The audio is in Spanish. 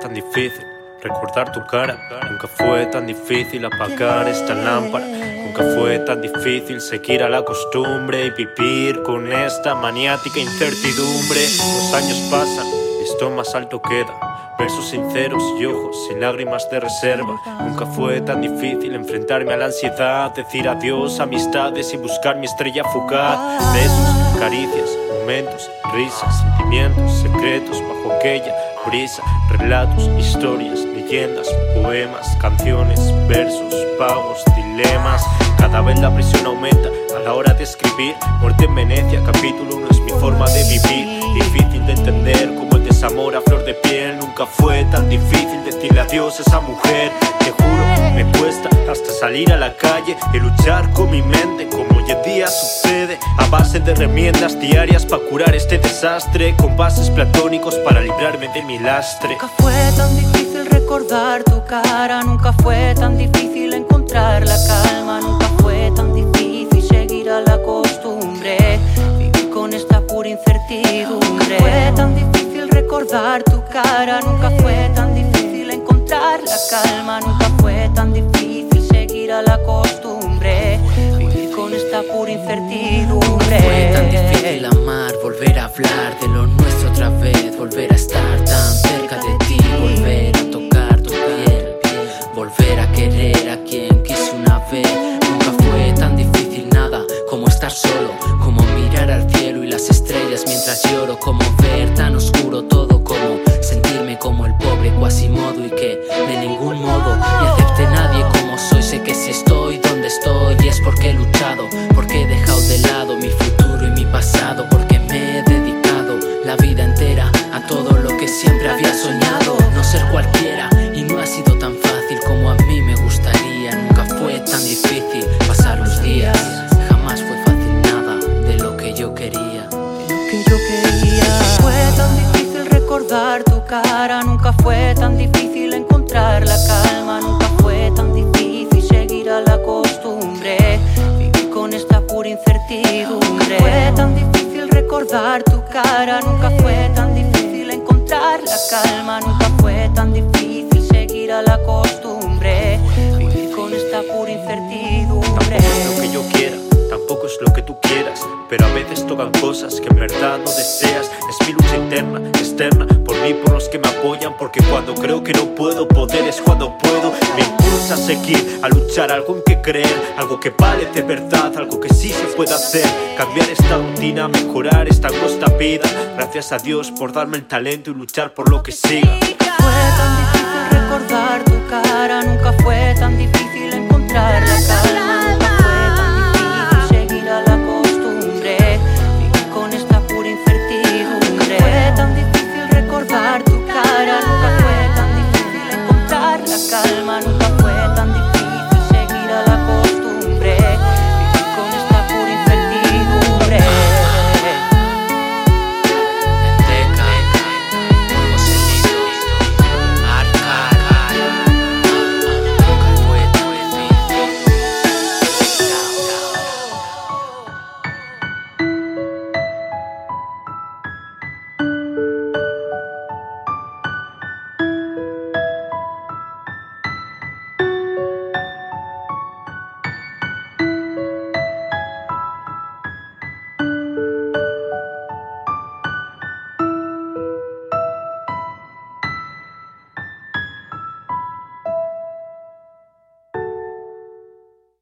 tan difícil recordar tu cara. Nunca fue tan difícil apagar esta lámpara. Nunca fue tan difícil seguir a la costumbre y vivir con esta maniática incertidumbre. Los años pasan, esto más alto queda. Versos sinceros y ojos sin lágrimas de reserva. Nunca fue tan difícil enfrentarme a la ansiedad, decir adiós amistades y buscar mi estrella fugaz. Besos, caricias, momentos, risas, sentimientos, secretos bajo aquella brisa, relatos, historias, leyendas, poemas, canciones, versos, pagos, dilemas. Cada vez la presión aumenta a la hora de escribir. Muerte en Venecia, capítulo 1 es mi forma de vivir. Difícil de entender como el desamor a flor de piel. Nunca fue tan difícil decirle adiós a esa mujer. Te juro, me cuesta hasta salir a la calle y luchar con mi mente como hoy en día A base de remiendas diarias para curar este desastre. Con bases platónicos para librarme de mi lastre. Nunca fue tan difícil recordar tu cara, nunca fue tan difícil encontrar la calma, nunca fue tan difícil seguir a la costumbre, vivir con esta pura incertidumbre. Nunca fue tan difícil recordar tu cara, nunca fue tan difícil encontrar la calma, nunca fue tan difícil seguir a la costumbre, esta pura incertidumbre. Fue tan difícil amar, volver a hablar de lo nuestro otra vez, volver a estar tan cerca de ti, volver a tocar tu piel, volver a querer a quien quise una vez. Nunca fue tan difícil nada como estar solo, como mirar al cielo y las estrellas mientras lloro, como ver tan oscuro todo, como sentirme como el pobre Quasimodo y que de ningún modo me acepte nadie siempre había soñado. No ser cualquiera y no ha sido tan fácil como a mí me gustaría. Nunca fue tan difícil pasar los días, jamás fue fácil nada de lo que yo quería. que yo quería. Fue tan difícil recordar tu cara, nunca fue tan difícil encontrar la calma, nunca fue tan difícil seguir a la costumbre, vivir con esta pura incertidumbre. Fue tan difícil recordar tu cara, nunca fue tan difícil calma, nunca fue tan difícil seguir a la costumbre, vivir con esta pura incertidumbre. Tampoco es lo que yo quiera, tampoco es lo que tú quieras. Pero a veces tocan cosas que en verdad no deseas. Es mi lucha interna, externa, por mí, por los que me apoyan. Porque cuando creo que no puedo, poder es cuando puedo. Me impulsa a seguir, a luchar, algo en que creer, algo que vale de verdad, algo que sí se puede hacer. Cambiar esta rutina, mejorar esta angosta vida. Gracias a Dios por darme el talento y luchar por lo que siga. Difícil